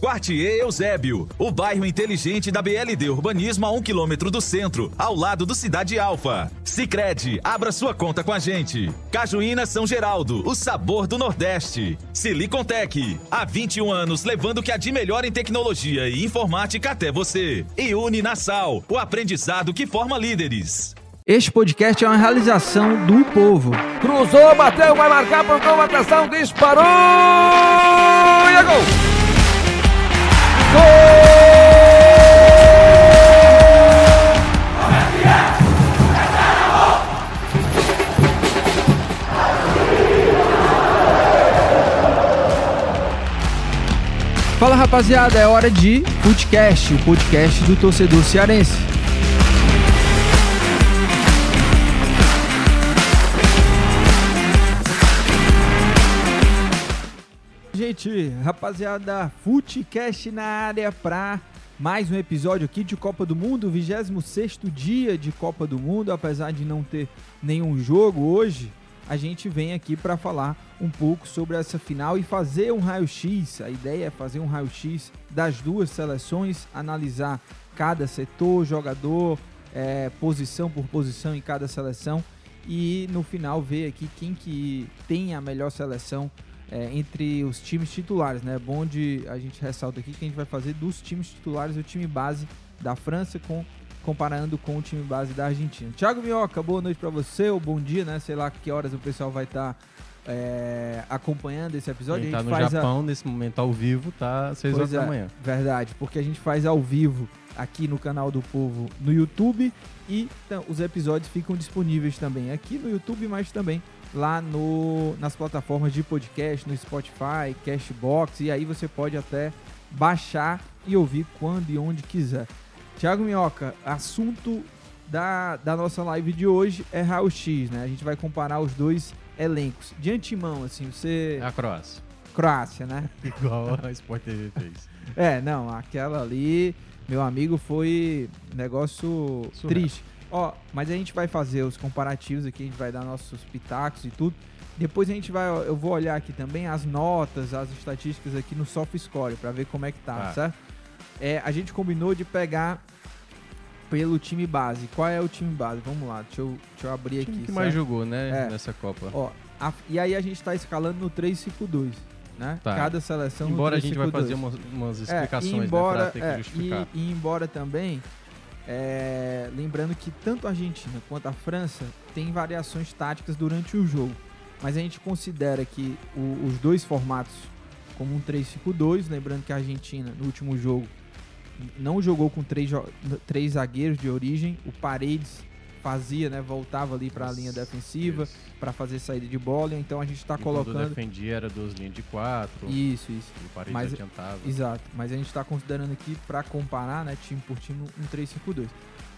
Quartier Eusébio, o bairro inteligente da BLD Urbanismo a um quilômetro do centro, ao lado do Cidade Alfa. Sicredi, abra sua conta com a gente. Cajuína São Geraldo, o sabor do Nordeste. Silicontech, há 21 anos levando o que há de melhor em tecnologia e informática até você. E Uninasal, o aprendizado que forma líderes. Este podcast é uma realização do povo. Cruzou, bateu, vai marcar, pontou, atenção, disparou! E é gol! Rapaziada, é hora de podcast, o podcast do torcedor cearense. Gente, rapaziada, Footcast na área pra mais um episódio aqui de Copa do Mundo, 26 dia de Copa do Mundo, apesar de não ter nenhum jogo hoje, a gente vem aqui para falar um pouco sobre essa final e fazer um raio-x. A ideia é fazer um raio-x das duas seleções, analisar cada setor, jogador, é, posição por posição em cada seleção e no final ver aqui quem que tem a melhor seleção é, entre os times titulares, né? É bom de a gente ressalta aqui que a gente vai fazer dos times titulares o time base da França com comparando com o time base da Argentina. Thiago Minhoca, boa noite para você, ou bom dia, né? Sei lá que horas o pessoal vai estar tá, é, acompanhando esse episódio. Quem tá a gente no faz Japão a... nesse momento ao vivo, tá 6 horas é, da manhã. Verdade, porque a gente faz ao vivo aqui no canal do Povo no YouTube e então, os episódios ficam disponíveis também aqui no YouTube, mas também lá no, nas plataformas de podcast, no Spotify, Cashbox, e aí você pode até baixar e ouvir quando e onde quiser. Tiago Minhoca, assunto da, da nossa live de hoje é Raul X, né? A gente vai comparar os dois elencos. De antemão, assim, você. É a Croácia. Croácia, né? Igual a Sport TV fez. É, não, aquela ali, meu amigo, foi negócio Surreal. triste. Ó, mas a gente vai fazer os comparativos aqui, a gente vai dar nossos pitacos e tudo. Depois a gente vai, eu vou olhar aqui também as notas, as estatísticas aqui no SoftScore pra ver como é que tá, Tá. certo? É, a gente combinou de pegar pelo time base. Qual é o time base? Vamos lá, deixa eu, deixa eu abrir O aqui. time que mais certo? jogou, né, É. nessa Copa. Ó, a- e aí a gente tá escalando no 3-5-2, né? Tá. Cada seleção Embora a gente vai 3-5-2. fazer umas, umas É, explicações, né, embora, pra ter que é, justificar. E, e embora também, é, lembrando que tanto a Argentina quanto a França tem variações táticas durante o jogo. Mas a gente considera que o- os dois formatos como um 3-5-2, lembrando que a Argentina no último jogo não jogou com três, três zagueiros de origem, o Paredes fazia, né, voltava ali para a linha defensiva para fazer saída de bola, então a gente está E quando colocando defendia era duas linhas de quatro. isso, isso. E o Paredes Mas- adiantava. Exato, mas a gente está considerando aqui para comparar, né, time por time, um 3-5-2.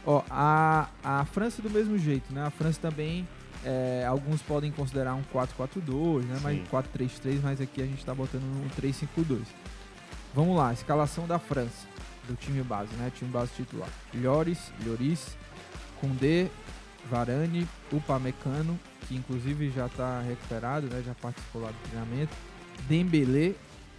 Ó, a, a França do mesmo jeito, né? A França também, é, alguns podem considerar um 4-4-2, né? Mas Sim. 4-3-3, mas aqui a gente está botando um 3-5-2. Vamos lá, escalação da França, do time base, né? Time base titular. Lloris, Lloris, Koundé, Varane, Upamecano, que inclusive já está recuperado, né? Já participou lá do treinamento. Dembélé,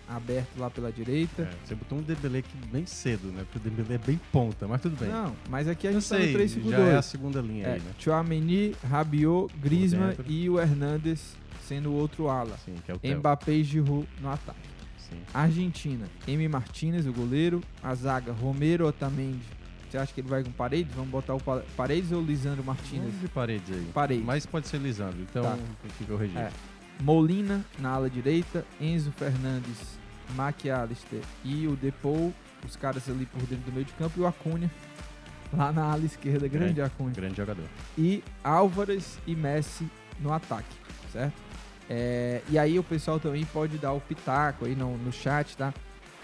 aberto lá pela direita. É, você botou um Dembélé aqui bem cedo, né? Porque o Dembélé é bem ponta, mas tudo bem. Não, mas aqui a gente tá sei, no 3 5 já é a segunda linha é, aí, né? Chouameni, Rabiot, Griezmann e o Hernandes sendo o outro ala. Sim, que é o. Mbappé e Giroud no ataque. Sim. Argentina, M. Martinez, o goleiro. A zaga, Romero Otamendi. Você acha que ele vai com Paredes? Vamos botar o Pa- Paredes ou Lisandro Martinez? Vamos de paredes aí. Paredes. Mas pode ser Lisandro, então Tá. fica o registro. É. Molina na ala direita, Enzo Fernandes, McAllister e o Depou, os caras ali por dentro do meio de campo, e o Acunha lá na ala esquerda, grande Grande- Acunha. Grande jogador. E Álvares e Messi no ataque, certo? É, e aí o pessoal também pode dar o pitaco aí no, no chat, tá?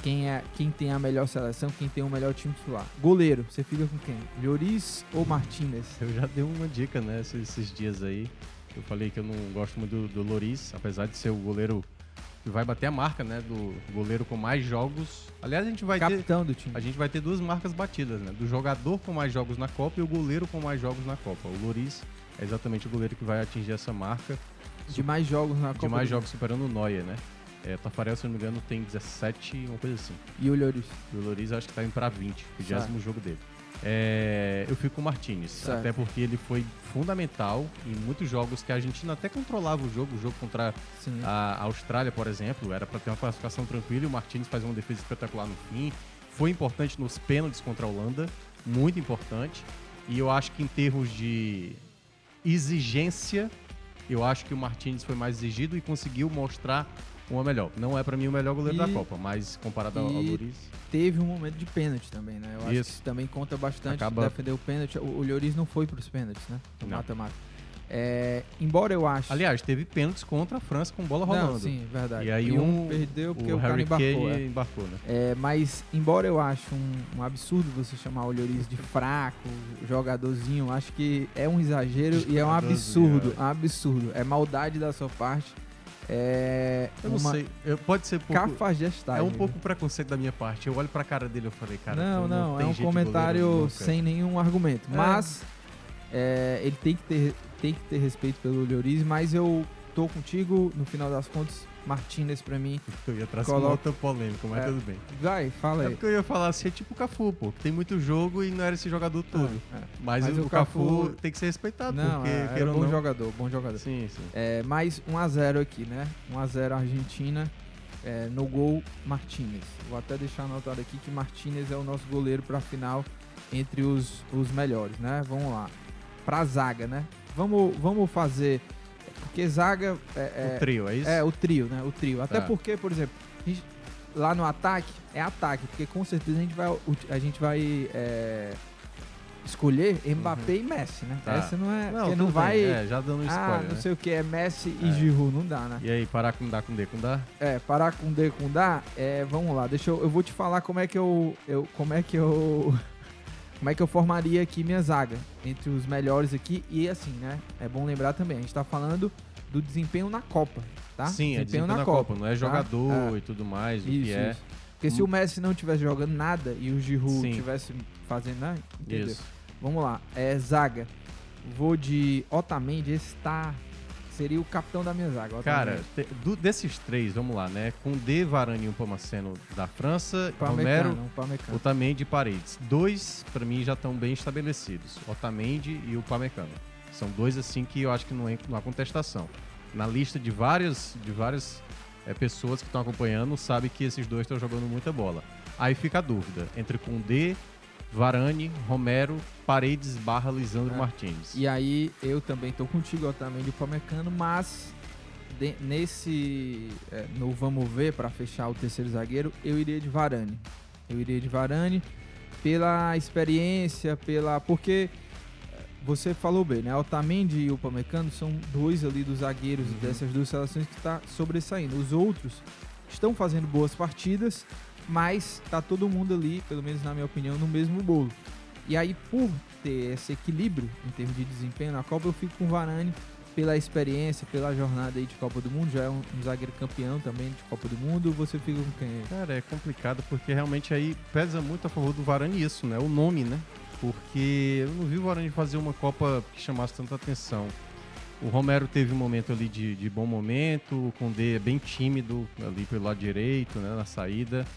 Quem, é, quem tem a melhor seleção, quem tem o melhor time titular. Goleiro, você fica com quem? Lloris ou Martinez? Eu já dei uma dica, né, esses, esses dias aí. Eu falei que eu não gosto muito do, do Loris, apesar de ser o goleiro que vai bater a marca, né, do goleiro com mais jogos. Aliás, a gente vai ter Capitão do time. a gente vai ter duas marcas batidas, né, do jogador com mais jogos na Copa e o goleiro com mais jogos na Copa. O Loris é exatamente o goleiro que vai atingir essa marca De mais jogos na de Copa. mais do jogos superando o Neuer, né? É, o Tafarel, se não me engano, tem 17, uma coisa assim. E o Lloris. E o Loris acho que tá indo pra 20, o Certo. 20 jogo dele. É, eu fico com o Martinez, Certo. até porque ele foi fundamental em muitos jogos que a Argentina até controlava o jogo, o jogo contra Sim. a Austrália, por exemplo, era para ter uma classificação tranquila e o Martinez faz uma defesa espetacular no fim. Foi importante nos pênaltis contra a Holanda, muito importante. E eu acho que em termos de exigência, eu acho que o Martinez foi mais exigido e conseguiu mostrar uma melhor. Não é para mim o melhor goleiro E- da Copa, mas comparado ao, ao e- Loris, Teve um momento de pênalti também, né? Eu acho que Isso. isso também conta bastante. Acaba- Defender o pênalti. O, o Lloris não foi pros pênaltis, né? No Não. mata-mata. É, embora eu ache. aliás, teve pênaltis contra a França com bola rolando. Não, sim, verdade. E aí E um, perdeu porque o, o cara Harry embarcou. Kane é. embarcou, né? É, mas, embora eu ache um, um absurdo você chamar o Lloris de fraco, jogadorzinho, acho que é um exagero e é um absurdo. É um absurdo. É maldade da sua parte. É Eu não sei, eu- pode ser pouco... cafajestagem. É um pouco preconceito da minha parte. Eu olho pra cara dele e eu falei, cara, não, tu não, é um comentário sem nenhum argumento. É. Mas é, ele tem que, ter, tem que ter respeito pelo Lloris, mas eu tô contigo, no final das contas, Martinez pra mim. Eu ia trazer Coloca- uma outra polêmica, mas É. tudo bem. Vai, fala É aí. porque eu ia falar assim, é tipo o Cafu, pô, tem muito jogo e não era esse jogador todo. É, é. Mas, Mas o, o Cafu, Cafu- tem que ser respeitado, Não, porque é, era ou bom não. jogador, bom jogador. Sim, sim. É, mais 1x0 aqui, né? 1x0 Argentina. é, no gol, Martinez. Vou até deixar anotado aqui que Martinez é o nosso goleiro pra final entre os, os melhores, né? Vamos lá. Pra zaga, né? Vamos, vamos fazer. Porque zaga. É, o trio, é isso? É, o trio, né? O trio. Até Tá. porque, por exemplo, gente- lá no ataque, é ataque, porque com certeza a gente vai, a gente vai é, escolher Mbappé e Messi, né? Uhum. Tá. Essa não é. Não, não vai. é, já dando um ah, spoiler, não né? sei o que, é Messi e É. Giroud, não dá, né? E aí, parar com dá com D com dá? É, parar com D com dá, é, vamos lá, deixa eu, eu vou te falar como é que eu, eu como é que eu como é que eu formaria aqui minha zaga entre os melhores aqui e assim, né? É bom lembrar também, a gente tá falando do desempenho na Copa, tá? Sim, é desempenho na, Copa, não é tá? jogador É. e tudo mais, o Isso, que é. isso. Porque se o Messi não tivesse jogando nada e o Giroud Sim. tivesse fazendo, né? Entendeu? Isso. Vamos lá, é zaga. Vou de Otamendi, esse tá seria o capitão da minha zaga. Cara, te- do- desses três, vamos lá, né? Com D, Varane e o Pomaceno da França, Upamecano, Romero, Upamecano. Otamendi e Paredes. Dois, pra mim, já estão bem estabelecidos. Otamendi e o Pamecano. São dois, assim, que eu acho que não, é, não há contestação. Na lista de várias, de várias eh, pessoas que estão acompanhando, sabe que esses dois estão jogando muita bola. Aí fica a dúvida entre Koundé, Varane, Romero, Paredes barra Lisandro É. Martins. E aí eu também tô contigo, Otamendi e Upamecano, mas de- nesse é, no vamos ver para fechar o terceiro zagueiro, eu iria de Varane. Eu iria de Varane pela experiência, pela porque é, você falou bem, né? Otamendi e o Upamecano são dois ali dos zagueiros dessas duas seleções que está sobressaindo. Os outros estão fazendo boas partidas, mas tá todo mundo ali, pelo menos na minha opinião, no mesmo bolo. E aí, por ter esse equilíbrio em termos de desempenho na Copa, eu fico com o Varane pela experiência, pela jornada aí de Copa do Mundo. Já é um, zagueiro campeão também de Copa do Mundo. Você fica com quem? Cara, é complicado porque realmente aí pesa muito a favor do Varane isso, né? O nome, né? Porque eu não vi o Varane fazer uma Copa que chamasse tanta atenção. O Romero teve um momento ali de, de bom momento, o Condé é bem tímido ali pelo lado direito, né? Na saída.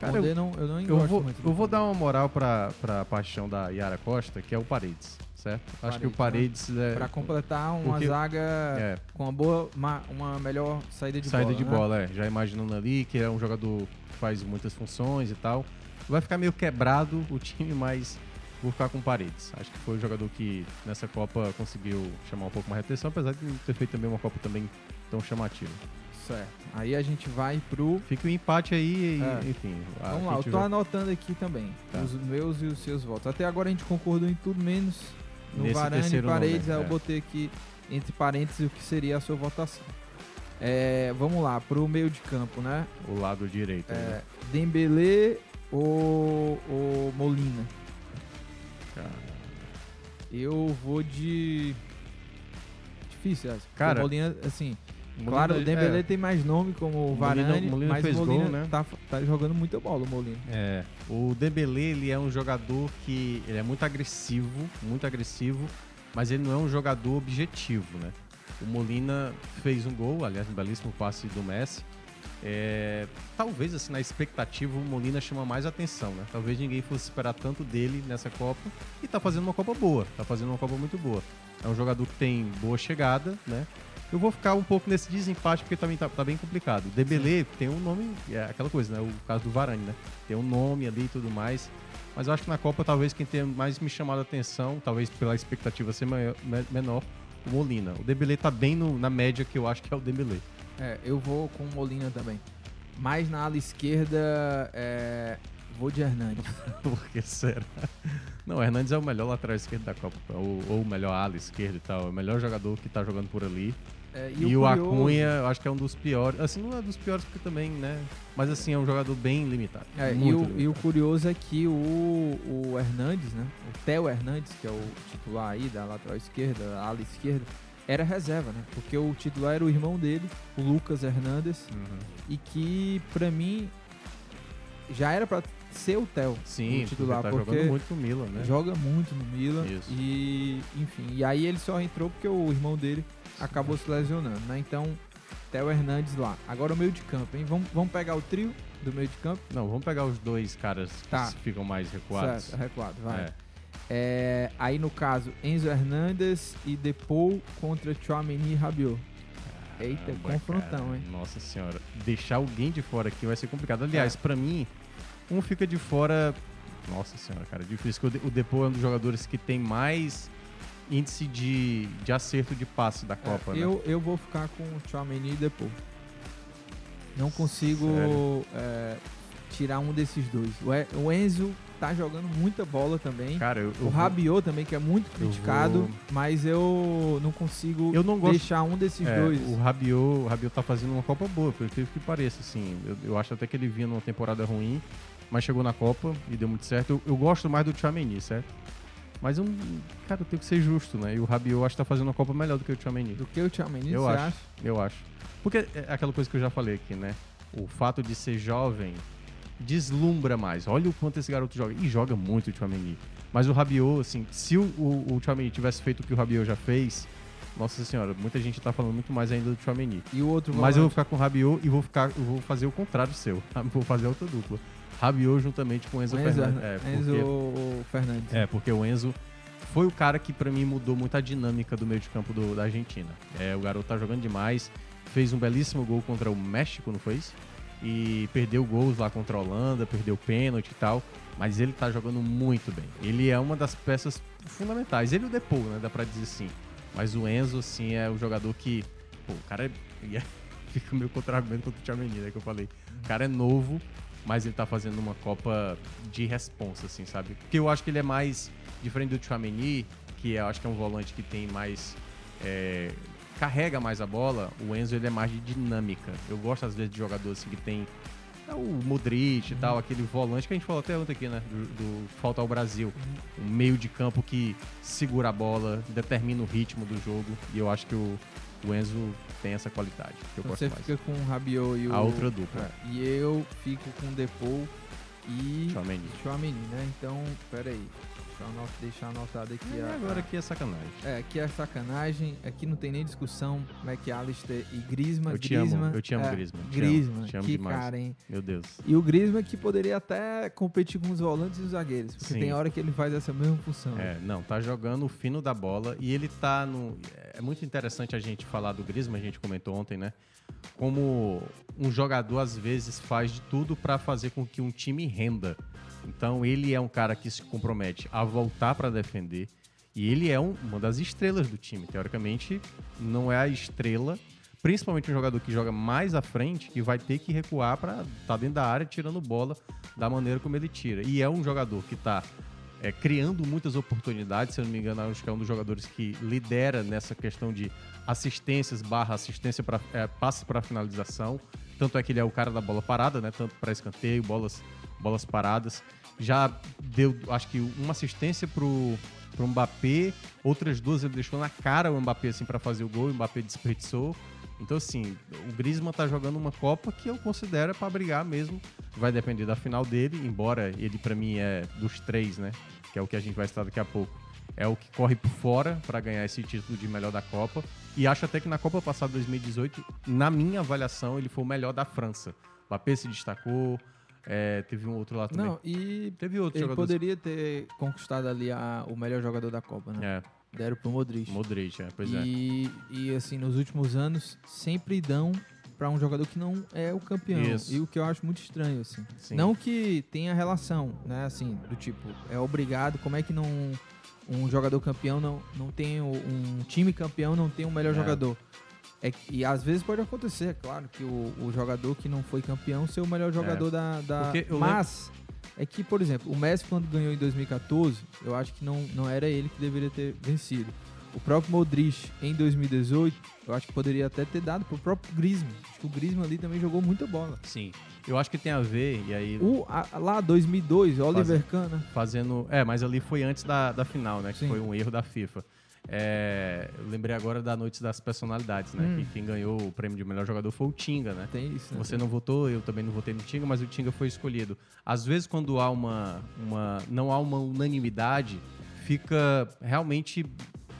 Cara, eu, não- eu não eu vou, muito eu vou dar uma moral pra, pra paixão da Yara Costa, que é o Paredes, certo? Acho que o Paredes é. Para completar uma porque- zaga é. com uma boa, uma, uma melhor saída de saída bola. de né? bola, é. Já imaginando ali que é um jogador que faz muitas funções e tal. Vai ficar meio quebrado o time, mas vou ficar com paredes. Acho que foi o jogador que nessa Copa conseguiu chamar um pouco mais de atenção, apesar de ter feito também uma Copa também tão chamativa. Certo. Aí a gente vai pro. Fica o empate aí, e, É. enfim. Vamos lá, eu tô tiver- anotando aqui também. Tá. Os meus e os seus votos. Até agora a gente concordou em tudo menos no Nesse Varane e Paredes. aí é. eu botei aqui entre parênteses o que seria a sua votação. É, vamos lá, pro meio de campo, né? O lado direito. É, né? Dembele ou, ou Molina? Cara, Eu vou de. Difícil essa. Cara, Molina, assim. Molina, claro, o Dembele é. tem mais nome como o Molina- Varane, Molina mas fez o gol, Molina né? tá, tá jogando muita bola, o Molina. É, o Dembele ele é um jogador que ele é muito agressivo, muito agressivo, mas ele não é um jogador objetivo, né? O Molina fez um gol, aliás, um belíssimo passe do Messi. É, talvez assim na expectativa o Molina chama mais atenção, né? Talvez ninguém fosse esperar tanto dele nessa Copa e tá fazendo uma Copa boa, tá fazendo uma Copa muito boa. É um jogador que tem boa chegada, né? Eu vou ficar um pouco nesse desempate porque também tá, tá bem complicado. O Dembele tem um nome, é aquela coisa, né? O caso do Varane, né? Tem um nome ali e tudo mais. Mas eu acho que na Copa talvez quem tenha mais me chamado a atenção, talvez pela expectativa ser maior- me- menor, o Molina. O Dembele tá bem no- na média que eu acho que é o Dembele. É, eu vou com o Molina também. Mas na ala esquerda, é, vou de Hernandes. Por que será? Não, o Hernandes é o melhor lateral esquerdo da Copa, ou, ou o melhor ala esquerdo e tal, é o melhor jogador que tá jogando por ali. É, e e o, o Acunha, eu acho que é um dos piores. Assim, não é dos piores porque também, né? Mas assim, é um jogador bem limitado. É, e, o, limitado. e o curioso é que o, o Hernandes, né? O Theo Hernandes, que é o titular aí da lateral esquerda, da ala esquerda, era reserva, né? Porque o titular era o irmão dele, o Lucas Hernandes, Uhum. e que pra mim já era pra ser o Theo, Sim, o titular, porque tá porque jogando muito no Milan, né? joga muito no Milan Isso. e enfim, e aí ele só entrou porque o irmão dele acabou se lesionando, né? Então, Theo Hernandes lá. Agora o meio de campo, hein? Vamos, vamos pegar o trio do meio de campo? Não, vamos pegar os dois caras que Tá. ficam mais recuados. Certo, recuado, vai. É. É, aí no caso, Enzo Hernandes e Depou contra Chouameni e Rabiot. Eita, Caramba, confrontão, cara. hein? Nossa senhora. Deixar alguém de fora aqui vai ser complicado. Aliás, É. pra mim, um fica de fora. Nossa senhora, cara, é difícil. que O De- O Depô é um dos jogadores que tem mais índice de, de acerto de passe da Copa, É, né? eu, eu vou ficar com Chouameni e Depou. Não consigo é, tirar um desses dois. O, o Enzo tá jogando muita bola também. Cara, eu, eu o vou- Rabiot também, que é muito eu criticado, vou- mas eu não consigo Eu não gosto- deixar um desses É, dois. O Rabiot, o Rabiot tá fazendo uma Copa boa, por incrível que pareça, assim. Eu, eu acho até que ele vinha numa temporada ruim, mas chegou na Copa e deu muito certo. Eu, eu gosto mais do Tchouameni, certo? Mas eu, cara, eu tenho que ser justo, né? E o Rabiot acho que tá fazendo uma Copa melhor do que o Tchouameni. Do que o Tchouameni, Eu acho, acha? eu acho. Porque é aquela coisa que eu já falei aqui, né? O fato de ser jovem deslumbra mais. Olha o quanto esse garoto joga. E joga muito o Tchouameni. Mas o Rabiot, assim, se o, o, o Tchouameni tivesse feito o que o Rabiot já fez, nossa senhora, muita gente tá falando muito mais ainda do Tchouameni. E o outro Mas eu vou volante? ficar com o Rabiot e vou, ficar, eu vou fazer o contrário seu. Vou fazer outra dupla. Rabiot juntamente com o Enzo, Enzo, Fernandes. É, Enzo porque- Fernandes. é, porque o Enzo foi o cara que pra mim mudou muito a dinâmica do meio de campo do- da Argentina. É, o garoto tá jogando demais, fez um belíssimo gol contra o México, não foi isso? E perdeu gols lá contra a Holanda, perdeu pênalti e tal, mas ele tá jogando muito bem. Ele é uma das peças fundamentais. Ele o Depou, né, dá pra dizer assim. Mas o Enzo, assim, é o jogador que, pô, o cara é, fica meio contra-argumento contra o Tchouameni, né, que eu falei. O cara é novo, mas ele tá fazendo uma Copa de responsa, assim, sabe? Porque eu acho que ele é mais diferente do Tchouameni, que eu acho que é um volante que tem mais... é, carrega mais a bola, o Enzo ele é mais de dinâmica. Eu gosto, às vezes, de jogadores assim, que tem é, o Modric e tal, aquele volante que a gente falou até ontem aqui, né? Do, do Falta ao Brasil. Um meio de campo que segura a bola, determina o ritmo do jogo. E eu acho que o, o Enzo tem essa qualidade. Que eu Então Você gosto mais. fica com o Rabiot e o... A outra dupla. É, e eu fico com o Depou e... Tchouameni. Tchouameni, né? Então, pera eu anot- deixar anotado aqui. É, a- agora aqui é sacanagem. É, aqui é sacanagem. Aqui não tem nem discussão. McAllister e Griezmann. Eu te amo, Griezmann, eu te amo, é, Griezmann. Te amo, Griezmann, te amo que demais. cara, hein? Meu Deus. E o Griezmann que poderia até competir com os volantes e os zagueiros. Porque Sim. tem hora que ele faz essa mesma função. É, não, tá jogando o fino da bola e ele tá no. É muito interessante a gente falar do Griezmann, a gente comentou ontem, né? Como um jogador às vezes faz de tudo para fazer com que um time renda. Então ele é um cara que se compromete a voltar para defender e ele é um- uma das estrelas do time. Teoricamente, não é a estrela, principalmente um jogador que joga mais à frente, que vai ter que recuar para estar tá dentro da área tirando bola da maneira como ele tira. E é um jogador que tá é, criando muitas oportunidades, se eu não me engano, acho que é um dos jogadores que lidera nessa questão de assistências barra assistência para é, passe para finalização. Tanto é que ele é o cara da bola parada, né? Tanto para escanteio, bolas, bolas paradas. Já deu, acho que uma assistência pro pro Mbappé, outras duas ele deixou na cara o Mbappé assim para fazer o gol, o Mbappé desperdiçou. Então assim, o Griezmann tá jogando uma Copa que eu considero para brigar mesmo. Vai depender da final dele, embora ele para mim é dos três, né? Que é o que a gente vai estar daqui a pouco. É o que corre por fora para ganhar esse título de melhor da Copa. E acho até que na Copa passada 2018, na minha avaliação, ele foi o melhor da França. O Mbappé se destacou, é, teve um outro lá também. Não, e teve outro ele jogador. poderia ter conquistado ali a- o melhor jogador da Copa, né? É. Deram pro Modric. Modric, é, pois é. e, e assim, nos últimos anos, sempre dão pra um jogador que não é o campeão. Isso. E o que eu acho muito estranho, assim. Sim. Não que tenha relação, né? Assim, do tipo, é obrigado, como é que não um jogador campeão não, não tem o- um time campeão não tem um melhor É. jogador? É, que- e às vezes pode acontecer, é claro, que o, o jogador que não foi campeão ser o melhor jogador da. da É. Porque eu mas é que, por exemplo, o Messi quando ganhou em 2014, eu acho que não, não era ele que deveria ter vencido. O próprio Modric em 2018, eu acho que poderia até ter dado pro próprio Griezmann. Acho que o Griezmann ali também jogou muita bola. Sim. Eu acho que tem a ver, e aí. O, a- lá, 2002, Oliver Kahn, né? Fazendo. É, mas ali foi antes da, da final, né? Que Sim. foi um erro da FIFA. É, eu lembrei agora da Noite das Personalidades, né? Hum. Que quem ganhou o prêmio de melhor jogador foi o Tinga, né? Tem isso, né? Você não votou, eu também não votei no Tinga, mas o Tinga foi escolhido. Às vezes, quando há uma, uma não há uma unanimidade, fica realmente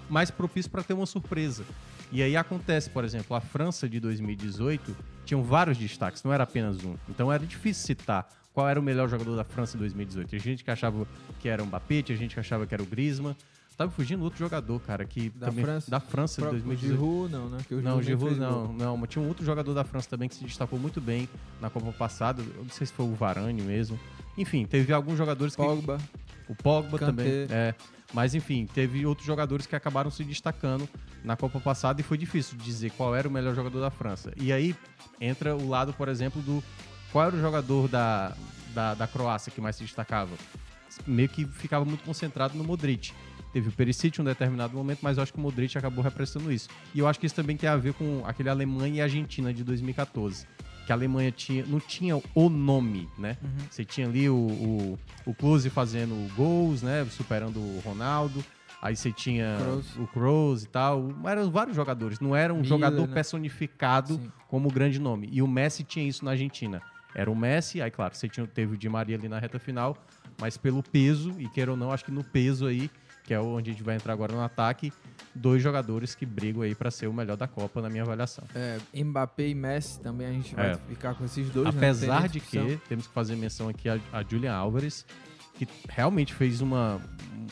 mais propício para ter uma surpresa. E aí acontece, por exemplo, a França de 2018 tinham vários destaques, não era apenas um. Então era difícil citar qual era o melhor jogador da França em 2018. Tinha gente que achava que era o Mbappé, tinha gente que achava que era o Griezmann. Tava fugindo outro jogador, cara, que Da também, França? da França de Pro- 2018. O Giroud, não, né? Que o Não, o Giroud não, gol. não, mas tinha um outro jogador da França também que se destacou muito bem na Copa passada. Eu não sei se foi o Varane mesmo. Enfim, teve alguns jogadores que. Pogba. O Pogba Kanté. também. É. Mas enfim, teve outros jogadores que acabaram se destacando na Copa passada e foi difícil dizer qual era o melhor jogador da França. E aí entra o lado, por exemplo, do qual era o jogador da, da, da Croácia que mais se destacava. Meio que ficava muito concentrado no Modric. Teve o Perisic em um determinado momento, mas eu acho que o Modric acabou representando isso. E eu acho que isso também tem a ver com aquele Alemanha e Argentina de 2014, que a Alemanha tinha, não tinha o nome, né? Uhum. Você tinha ali o, o, o Klose fazendo gols, né? Superando o Ronaldo. Aí você tinha Kroos. o Kroos e tal. Eram vários jogadores. Não era um Miller, jogador né? personificado Sim. como grande nome. E o Messi tinha isso na Argentina. Era o Messi, aí claro, você tinha, teve o Di Maria ali na reta final, mas pelo peso, e queira ou não, acho que no peso aí, que é onde a gente vai entrar agora no ataque, dois jogadores que brigam aí pra ser o melhor da Copa, na minha avaliação. É, Mbappé e Messi também a gente vai É. ficar com esses dois. né? Apesar de que temos que fazer menção aqui a, a Julian Álvares, que realmente fez uma,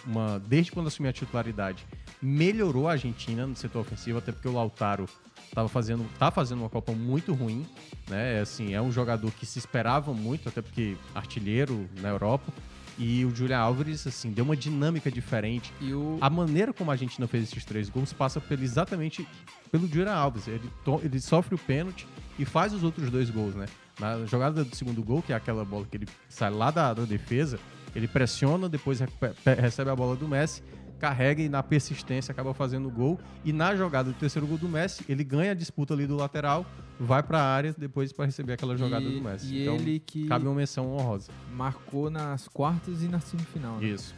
uma. Desde quando assumiu a titularidade, melhorou a Argentina no setor ofensivo, até porque o Lautaro tava fazendo, tá fazendo uma Copa muito ruim. Né? Assim, é um jogador que se esperava muito, até porque artilheiro na Europa. E o Julian Álvares, assim, deu uma dinâmica diferente. E o... A maneira como a Argentina fez esses três gols passa pelo, exatamente pelo Julian Alves. Ele, to- ele sofre o pênalti e faz os outros dois gols, né? Na jogada do segundo gol, que é aquela bola que ele sai lá da, da defesa, ele pressiona, depois recebe a bola do Messi, carrega e na persistência acaba fazendo o gol. E na jogada do terceiro gol do Messi, ele ganha a disputa ali do lateral, vai pra área depois para receber aquela jogada E- do Messi. então, ele que- cabe uma menção honrosa. Marcou nas quartas e na semifinal. Né? Isso.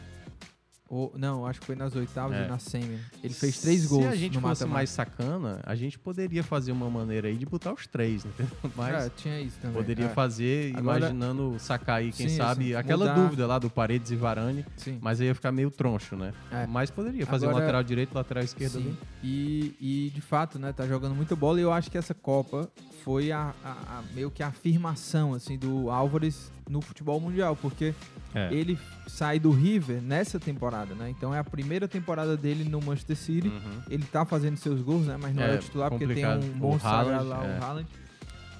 Ou, não, acho que foi nas oitavas É. e na semi. Ele fez três gols Se a gente fosse mais sacana, a gente poderia fazer uma maneira aí de botar os três, entendeu? Mas É, tinha isso também. poderia é. fazer Agora- imaginando sacar aí, quem Sim, sabe, sim. aquela Mudar- dúvida lá do Paredes e Varane, Sim. mas aí ia ficar meio troncho, né? É. Mas poderia fazer um Agora- lateral direito, lateral esquerdo ali. E, e de fato, né, tá jogando muita bola e eu acho que essa Copa foi a, a- a- meio que a afirmação assim do Álvares no futebol mundial, porque É. ele sai do River nessa temporada, né? Então é a primeira temporada dele no Manchester City. Uhum. Ele tá fazendo seus gols, né? Mas não É, é, o titular porque tem complicado. um bom salário lá, é. o Haaland.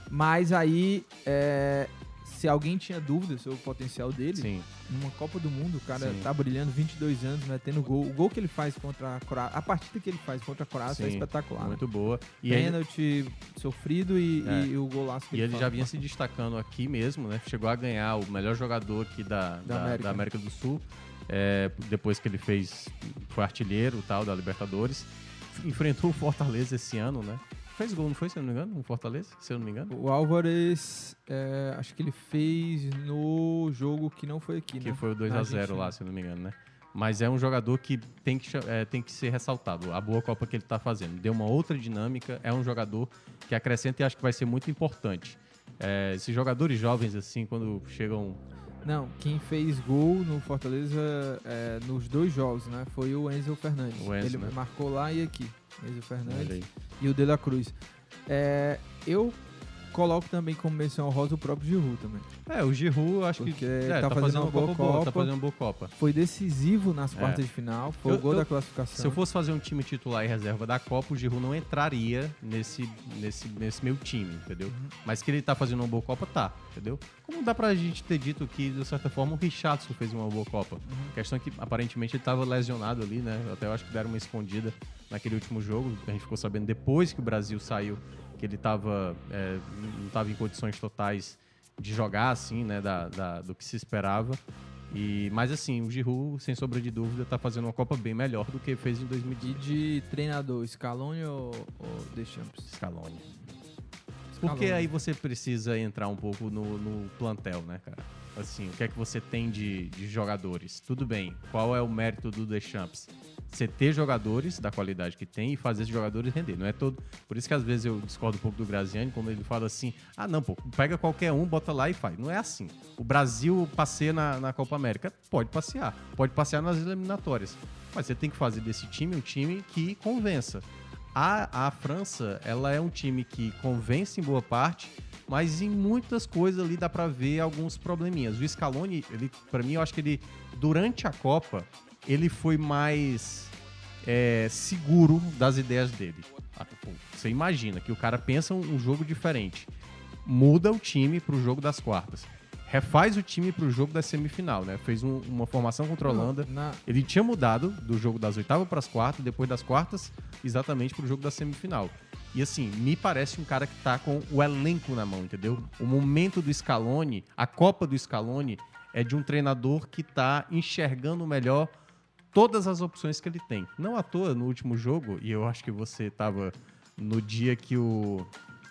Mas aí, é, se alguém tinha dúvida sobre o potencial dele, Sim. numa Copa do Mundo, o cara Sim. tá brilhando 22 anos, metendo gol. O gol que ele faz contra a Croácia, a partida que ele faz contra a Croácia é Sim, espetacular. né? Muito boa. E ele, Pênalti sofrido e, É. e o golaço que e ele faz. já vinha se destacando aqui mesmo, né? Chegou a ganhar o melhor jogador aqui da, da, América. da América do Sul. É, depois que ele fez, foi artilheiro tal da Libertadores. Enfrentou o Fortaleza esse ano, né? Fez gol, não foi, se eu não me engano? No Fortaleza, se eu não me engano. O Álvares, é, acho que ele fez no jogo que não foi aqui, Que né? foi o Na 2x0 Argentina. lá, se eu não me engano, né? Mas é um jogador que tem que, é, tem que ser ressaltado. A boa Copa que ele tá fazendo. Deu uma outra dinâmica. É um jogador que acrescenta e acho que vai ser muito importante. É, esses jogadores jovens, assim, quando chegam. Não, quem fez gol no Fortaleza é, nos dois jogos, né? Foi o Enzo Fernandes. O Enzo, ele né? marcou lá e aqui. Enzo Fernandes e o De La Cruz. É, eu coloco também como menção honrosa o próprio Giroud também. É, o Giroud, acho Porque que é, tá tá, fazendo fazendo uma boa Copa boa, tá Copa. fazendo uma boa Copa. Foi decisivo nas É. quartas de final, foi Eu- o gol eu- da classificação. Se eu fosse fazer um time titular e reserva da Copa, o Giroud não entraria nesse, nesse, nesse meu time, entendeu? Uhum. Mas que ele tá fazendo uma boa Copa, tá, entendeu? Como dá pra gente ter dito que, de certa forma, o Richardson fez uma boa Copa. Uhum. A questão é que, aparentemente, ele tava lesionado ali, né? Até eu acho que deram uma escondida naquele último jogo. A gente ficou sabendo depois que o Brasil saiu que ele tava, é, não tava em condições totais de jogar, assim, né? Da, da- do que se esperava. E, mas assim, o Giroud, sem sombra de dúvida, tá fazendo uma Copa bem melhor do que fez em E 2010. de treinador, Scaloni ou, ou Deschamps? Scaloni. Porque aí você precisa entrar um pouco no, no plantel, né, cara? Assim, o que é que você tem de, de jogadores? Tudo bem, qual é o mérito do Deschamps? Você ter jogadores da qualidade que tem e fazer esses jogadores render. Não é todo. Por isso que às vezes eu discordo um pouco do Graziani quando ele fala assim: ah, não, pô, pega qualquer um, bota lá e faz. Não é assim. O Brasil passeia na, na Copa América. Pode passear. Pode passear nas eliminatórias. Mas você tem que fazer desse time um time que convença. A, a França, ela é um time que convence em boa parte, mas em muitas coisas ali dá pra ver alguns probleminhas. O Scaloni, ele, para mim, eu acho que ele, durante a Copa, ele foi mais é, seguro das ideias dele. Ah, pô, Você imagina que o cara pensa um jogo diferente, muda o time pro jogo das quartas, refaz o time pro jogo da semifinal, né? Fez um- uma formação contra a Holanda. Na- Ele tinha mudado do jogo das oitavas para as quartas, depois das quartas, exatamente pro jogo da semifinal. E assim, me parece um cara que tá com o elenco na mão, entendeu? O momento do Scaloni, a Copa do Scaloni, é de um treinador que tá enxergando melhor todas as opções que ele tem. Não à toa, no último jogo, e eu acho que você tava no dia que o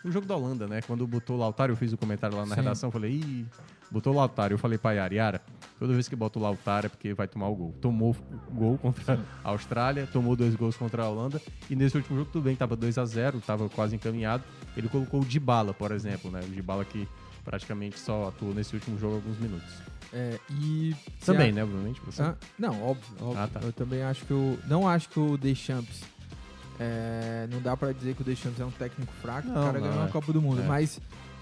O jogo da Holanda, né? Quando botou o Lautaro, eu fiz o comentário lá na Sim. redação, eu falei, ih, botou o Lautaro. Eu falei pra Yara, Yara, toda vez que bota o Lautaro é porque vai tomar o gol. Tomou o gol contra a Austrália, tomou dois gols contra a Holanda. E nesse último jogo, tudo bem, tava 2 a 0 tava quase encaminhado. Ele colocou o Dybala, por exemplo, né? O Dybala que praticamente só atuou nesse último jogo alguns minutos. É, e Também, a- né, obviamente, você. Ah, não, óbvio, óbvio. Ah, tá. Eu também acho que o. Não acho que o Deschamps. É, não dá pra dizer que o Deschamps é um técnico fraco, o Não, cara não, ganhou é. a Copa do Mundo, É. mas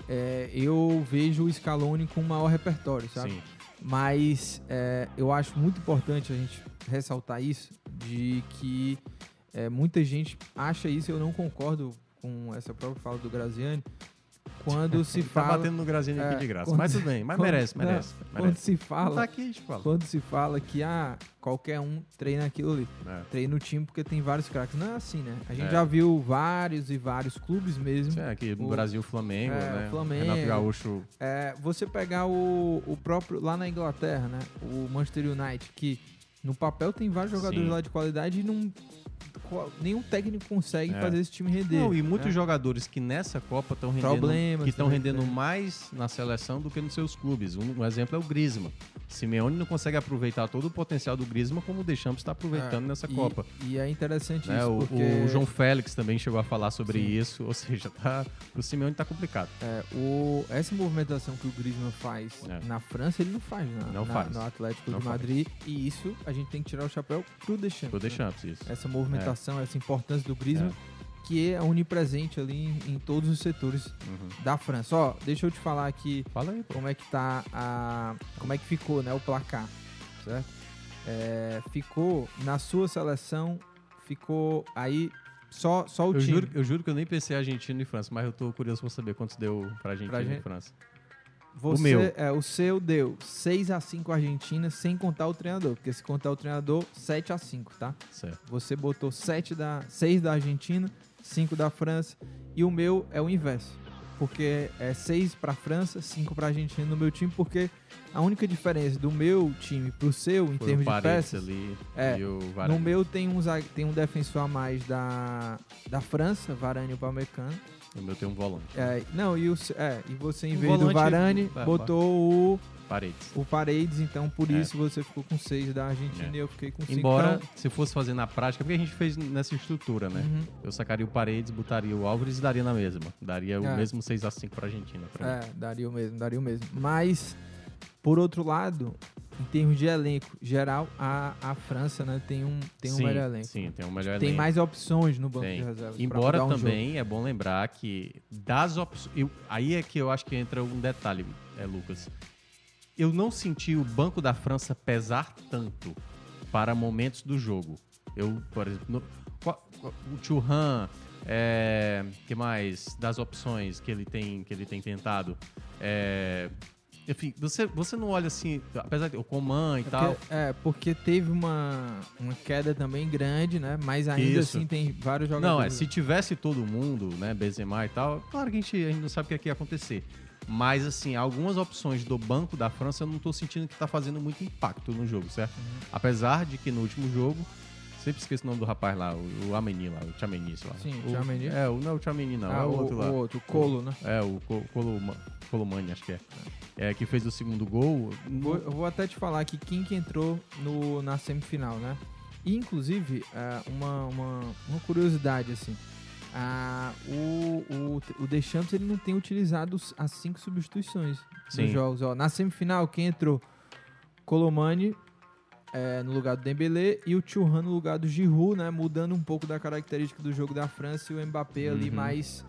é, eu vejo o Scaloni com maior repertório, sabe? Sim. Mas é, eu acho muito importante a gente ressaltar isso, de que é, muita gente acha isso, eu não concordo com essa própria fala do Graziani, quando se Tá fala... batendo no Graziani aqui É, de graça. quando- Mas tudo bem, mas quando- merece, não, merece. Quando merece. se fala... Tá aqui, a gente fala. Quando se fala que ah, qualquer um treina aquilo ali. É. Treina o time porque tem vários craques. Não é assim, né? A gente É. já viu vários e vários clubes mesmo. É, aqui no O- Brasil, Flamengo, é, né? Flamengo. Renato Gaúcho. É, você pegar o, o próprio. Lá na Inglaterra, né? O Manchester United, que no papel tem vários jogadores Sim. lá de qualidade e não. Nenhum técnico consegue É. fazer esse time render. Não, e muitos né? jogadores que nessa Copa estão rendendo, Problemas que estão também rendendo tem. mais na seleção do que nos seus clubes. Um, um exemplo é o Griezmann. Simeone não consegue aproveitar todo o potencial do Griezmann como o Deschamps está aproveitando É, nessa e- Copa. E é interessante né? isso, O, porque. o João Félix também chegou a falar sobre Sim. isso, ou seja, tá, o Simeone tá complicado. É, o, essa movimentação que o Griezmann faz É. na França, ele não faz, na, Não na- faz. no Atlético Não de faz. Madrid. E isso a gente tem que tirar o chapéu pro Deschamps. Pro né? Deschamps, isso. Essa movimentação, essa importância do Griezmann, que é onipresente ali em, em todos os setores Uhum. da França. Ó, deixa eu te falar aqui Fala aí, pô. como é que tá a. como é que ficou, né, o placar, certo? É, ficou na sua seleção, ficou aí só, só o Eu time. juro, eu juro que eu nem pensei Argentina e França, mas eu tô curioso pra saber quantos deu pra Argentina Pra e gente- França. Você, meu. É, o seu deu 6 a 5 Argentina, sem contar o treinador. Porque se contar o treinador, 7 a 5 tá? Certo. Você botou 7 da, 6 da Argentina, 5 da França. E o meu é o inverso. Porque é 6 pra França, 5 pra Argentina no meu time. Porque a única diferença do meu time pro seu, em Foi termos o de peças... ali é, e o no meu tem um, zague- tem um defensor a mais da, da França, Varane e o Palmecano. No meu tem um volante. É, não, e, o, é, e você, em Um vez do Varane, é, botou o, Paredes. o Paredes, então por É. isso você ficou com 6 da Argentina É. e eu fiquei com 5. Embora, Então, se fosse fazer na prática, porque a gente fez nessa estrutura, né? Uhum. Eu sacaria o Paredes, botaria o Álvares e daria na mesma. Daria o É. mesmo 6x5 pra Argentina. Pra mim. é, daria o mesmo, daria o mesmo. Mas, por outro lado, em termos de elenco geral, a, a França né, tem um, tem um sim, melhor elenco. Sim, tem um melhor Tem elenco. mais opções no banco Tem. de reservas. Embora um também jogo. é bom lembrar que das opções. Aí é que eu acho que entra um detalhe, é, Lucas. Eu não senti o banco da França pesar tanto para momentos do jogo. Eu, por exemplo, no- o Churran, é, que mais das opções que ele tem que ele tem tentado, é, enfim, você, você não olha assim, apesar de o Coman e É tal. porque, é, porque teve uma, uma queda também grande, né? Mas ainda Isso. assim tem vários jogadores. Não, é, se tivesse todo mundo, né, Benzema e tal, claro que a gente, a gente não sabe o que, é que ia acontecer. Mas, assim, algumas opções do banco da França eu não tô sentindo que tá fazendo muito impacto no jogo, certo? Uhum. Apesar de que no último jogo, sempre esqueço o nome do rapaz lá, o, o Ameni lá, o Chameni, lá. Sim, o Tchouaméni. É, o, não é o Chameni não, Ah, é o o- outro lá. o outro, o Colo, né? É, o Co- Coloma- Colomani, acho que é. É, que fez o segundo gol. Vou- eu vou até te falar aqui quem que entrou no, na semifinal, né? E, inclusive, é, uma, uma, uma curiosidade, assim. ah, o, o, o Deschamps ele não tem utilizado as cinco substituições Sim. nos jogos. Ó, na semifinal, quem entrou? Colomani é, no lugar do Dembélé e o Churran no lugar do Giroud, né? Mudando um pouco da característica do jogo da França e o Mbappé ali Uhum. mais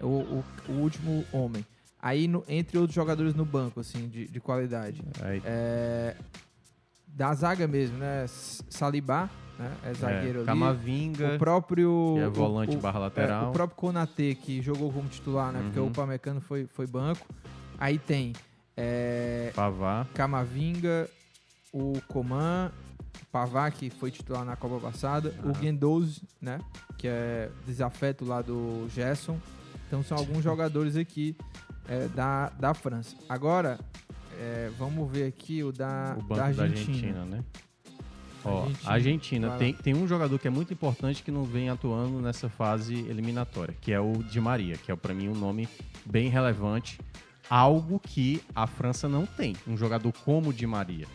o, o, o último homem. Aí, no- entre outros jogadores no banco, assim, de, de qualidade. É, da zaga mesmo, né? S- Salibá, né? É zagueiro ali. Camavinga, O próprio... que é volante o- barra é, lateral. o próprio Konatê, que jogou como titular, né? Porque Uhum. o Pamecano foi, foi banco. Aí tem é, Pavá. Camavinga, o Coman, Pavá, que foi titular na Copa passada, o Aham. Guendouzi, né? Que é desafeto lá do Gerson. Então são alguns jogadores aqui é, da, da França. Agora, é, vamos ver aqui o da, o banco da da Argentina. Argentina, né? Ó, Argentina. a Argentina tem, tem um jogador que é muito importante que não vem atuando nessa fase eliminatória, que é o Di Maria, que é para mim um nome bem relevante, algo que a França não tem, um jogador como o Di Maria.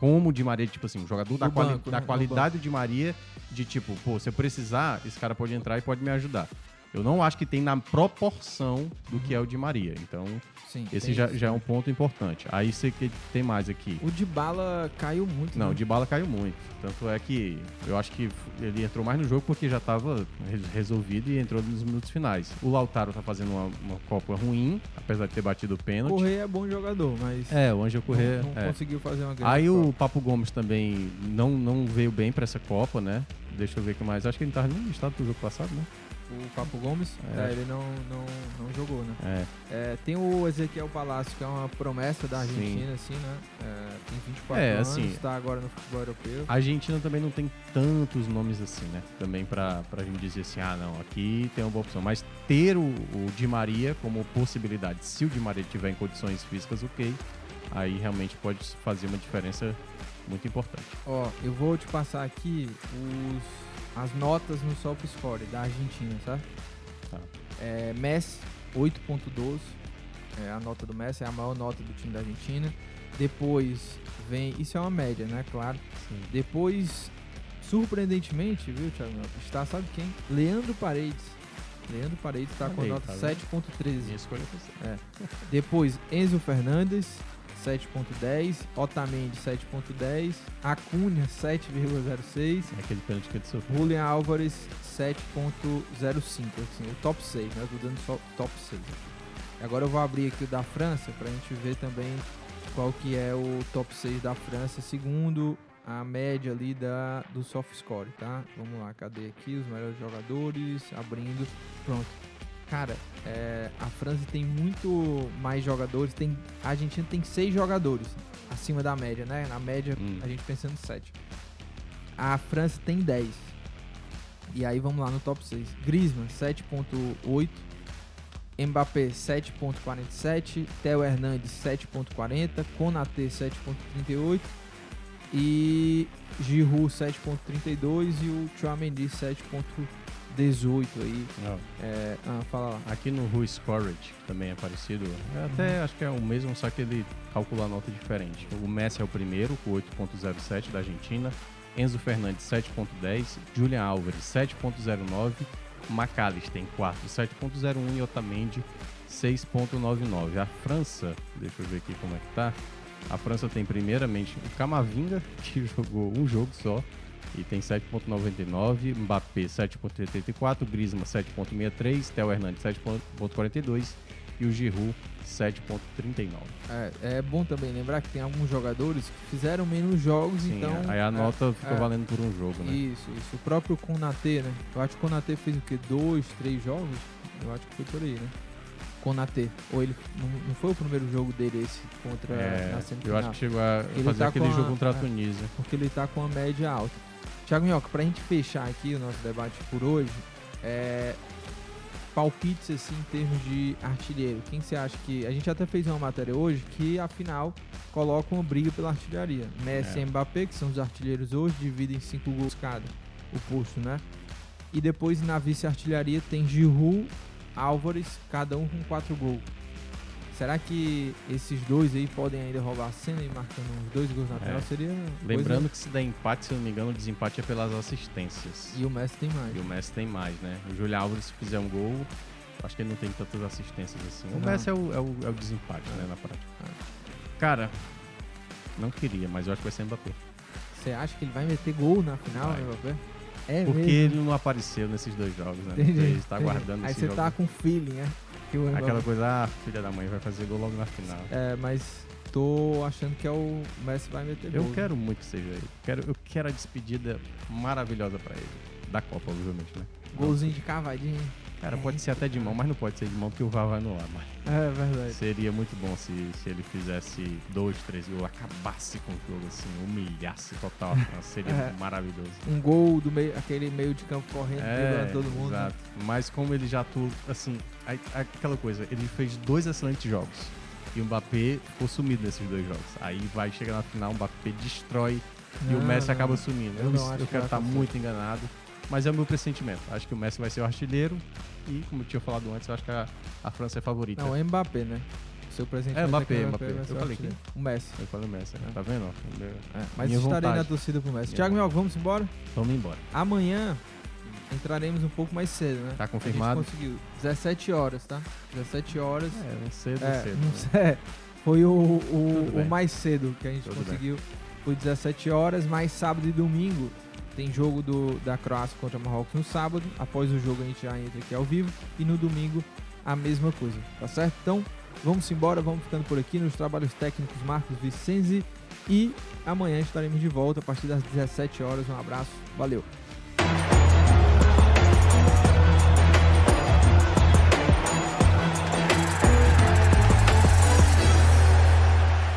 Como o Di Maria, tipo assim, um jogador da, quali- banco, da né? Qualidade de Maria, de tipo, pô, se eu precisar, esse cara pode entrar e pode me ajudar. Eu não acho que tem na proporção do que é o Di Maria. Então, Sim, esse já, isso, já é um ponto importante. Aí você que tem mais aqui. O de bala caiu muito. Não, né? o de bala caiu muito. Tanto é que eu acho que ele entrou mais no jogo porque já estava resolvido e entrou nos minutos finais. O Lautaro tá fazendo uma, uma Copa ruim, apesar de ter batido o pênalti. Correia é bom jogador, mas. É, o Ângelo Corrêa. Não, não é. conseguiu fazer uma grande Aí Copa. o Papo Gomes também não, não veio bem pra essa Copa, né? Deixa eu ver o que mais. Acho que ele não tava nem listado pro jogo passado, né? O Papo Gomes, É. é, ele não, não, não jogou, né? É. É, tem o Ezequiel Palácio, que é uma promessa da Sim. Argentina, assim, né? É, tem 24 É, anos, assim, tá agora no futebol europeu. A Argentina também não tem tantos nomes assim, né? Também pra, pra gente dizer assim, ah, não, aqui tem uma boa opção. Mas ter o, o Di Maria como possibilidade, se o Di Maria tiver em condições físicas, ok, aí realmente pode fazer uma diferença muito importante. Ó, eu vou te passar aqui os, as notas no SofaScore da Argentina, sabe? Tá. É, Messi, 8.12. É, a nota do Messi é a maior nota do time da Argentina. Depois vem. Isso é uma média, né? Claro. Depois, surpreendentemente, viu, Thiago? Está, sabe quem? Leandro Paredes. Leandro Paredes está com a nota tá vendo? 7.13. Minha escolha foi. É. Depois, Enzo Fernandes, 7.10. Otamendi, 7.10. Acunha, 7,06. É aquele pênalti que ele sofreu. Julian Álvares, 7.05. Assim, o top 6, né? Eu tô dando só o top 6. Agora eu vou abrir aqui o da França pra gente ver também qual que é o top 6 da França, segundo a média ali da, do soft score, tá? Vamos lá, cadê aqui os melhores jogadores? Abrindo, pronto. Cara, é, a França tem muito mais jogadores, tem, a Argentina tem 6 jogadores acima da média, né? Na média, Hum. a gente pensando 7. A França tem 10. E aí vamos lá no top 6. Griezmann, 7.8. Mbappé, 7.47. Theo Hernandes, 7.40. Konaté, 7.38. E Giroud, 7.32. E o Chouameni, 7.18 aí. Ó, É, ah, fala lá. Aqui no Who Scored, que também é parecido, é até acho que é o mesmo, só que ele calcula a nota diferente. O Messi é o primeiro, com 8.07 da Argentina. Enzo Fernandes, 7.10. Julian Álvares, 7.09. McAllister tem 4, 7.01 e Otamendi 6.99. A França, deixa eu ver aqui como é que tá. A França tem primeiramente o Camavinga, que jogou um jogo só e tem 7.99, Mbappé 7.84, Griezmann 7.63, Theo Hernandes 7.42 e o Giroud 7.39. É, é bom também lembrar que tem alguns jogadores que fizeram menos jogos, Sim, então. aí a é, nota ficou é. valendo por um jogo, né? Isso, isso. O próprio Konaté, né? Eu acho que o Konaté fez o quê? Dois, três jogos? Eu acho que foi por aí, né? Konaté. Ou ele. Não, foi o primeiro jogo dele esse contra É, na semifinal? eu acho que chegou a Ele fazer tá aquele a- jogo contra a é. Tunísia. Porque ele tá com a média alta. Thiago Minhoca, pra gente fechar aqui o nosso debate por hoje, é. Palpites assim em termos de artilheiro. Quem você acha que. A gente até fez uma matéria hoje que afinal coloca uma briga pela artilharia. Messi É. e Mbappé, que são os artilheiros hoje, dividem cinco gols cada, o posto, né? E depois na vice-artilharia tem Giroud, Álvares, cada um com quatro gols. Será que esses dois aí podem ainda roubar a cena e marcando uns dois gols na final? É. Seria. Lembrando coisa- que se der empate, se eu não me engano, o desempate é pelas assistências. E o Messi tem mais. E o Messi tem mais, né? O Júlio Álvares, se fizer um gol, acho que ele não tem tantas assistências assim. O Não. Messi é o, é o, é o desempate, né, na prática. Cara, não queria, mas eu acho que vai ser Mbappé. Você acha que ele vai meter gol na final, Vai. Mbappé? É Porque mesmo. ele não apareceu nesses dois jogos, né? Entendi, Ele está entendi. aguardando Aí você jogo. tá com feeling, né? Que o Aquela Mbappé- coisa, ah, filha da mãe vai fazer gol logo na final. É, mas tô achando que é o Messi vai meter Eu gol. quero muito que seja ele. Quero, eu quero a despedida maravilhosa pra ele. Da Copa, obviamente, né? Golzinho de cavadinho. Cara, pode ser até de mão, mas não pode ser de mão porque o VAR vai anular. Mas É verdade. seria muito bom se, se ele fizesse dois, três gols, acabasse com o jogo, assim, humilhasse total a França. Seria É. maravilhoso. Um gol do meio, aquele meio de campo correndo, É, todo mundo. né? exato. Mas como ele já atuou, assim, aquela coisa, ele fez dois excelentes jogos. E o Mbappé ficou sumido nesses dois jogos. Aí vai chegar na final, o Mbappé destrói e o Não, Messi não. acaba sumindo. Eu Eu, não eu que quero estar acontecer. muito enganado, mas é o meu pressentimento. Acho que o Messi vai ser o artilheiro e, como eu tinha falado antes, eu acho que a, a França é favorita. Não, é Mbappé, né? Seu presente É, Mbappé, o Mbappé. ser Eu falei que-. O Messi. Eu falei o Messi, né? tá vendo? Meu- É, mas minha estarei vontade. na torcida pro Messi. Minha Thiago Mel, vamos embora? Vamos embora. Amanhã entraremos um pouco mais cedo, né? Tá confirmado? A gente conseguiu. 17 horas, tá? 17 horas. É, cedo, É, cedo. não sei, é, foi o, o, o bem. mais cedo que a gente Tudo conseguiu. Foi 17 horas, mais sábado e domingo tem jogo do, da Croácia contra Marrocos no sábado. Após o jogo a gente já entra aqui ao vivo. E no domingo a mesma coisa, tá certo? Então vamos embora, vamos ficando por aqui nos trabalhos técnicos Marcos Vicenzi. E amanhã estaremos de volta a partir das 17 horas. Um abraço, valeu!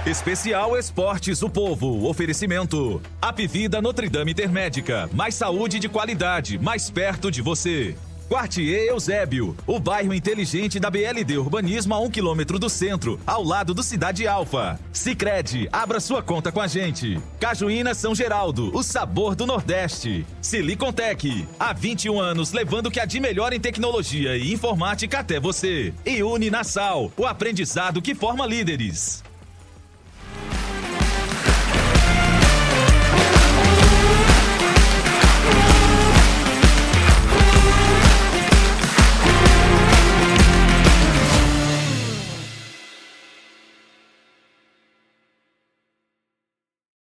Especial Esportes o Povo. Oferecimento. Apivida Notre Dame Intermédica. Mais saúde de qualidade, mais perto de você. Quartier Eusébio, o bairro inteligente da BLD Urbanismo a um quilômetro do centro, ao lado do Cidade Alfa. Sicredi, abra sua conta com a gente. Cajuína São Geraldo, o sabor do Nordeste. Silicontec, há 21 anos levando o que há de melhor em tecnologia e informática até você. E Uninasal, o aprendizado que forma líderes.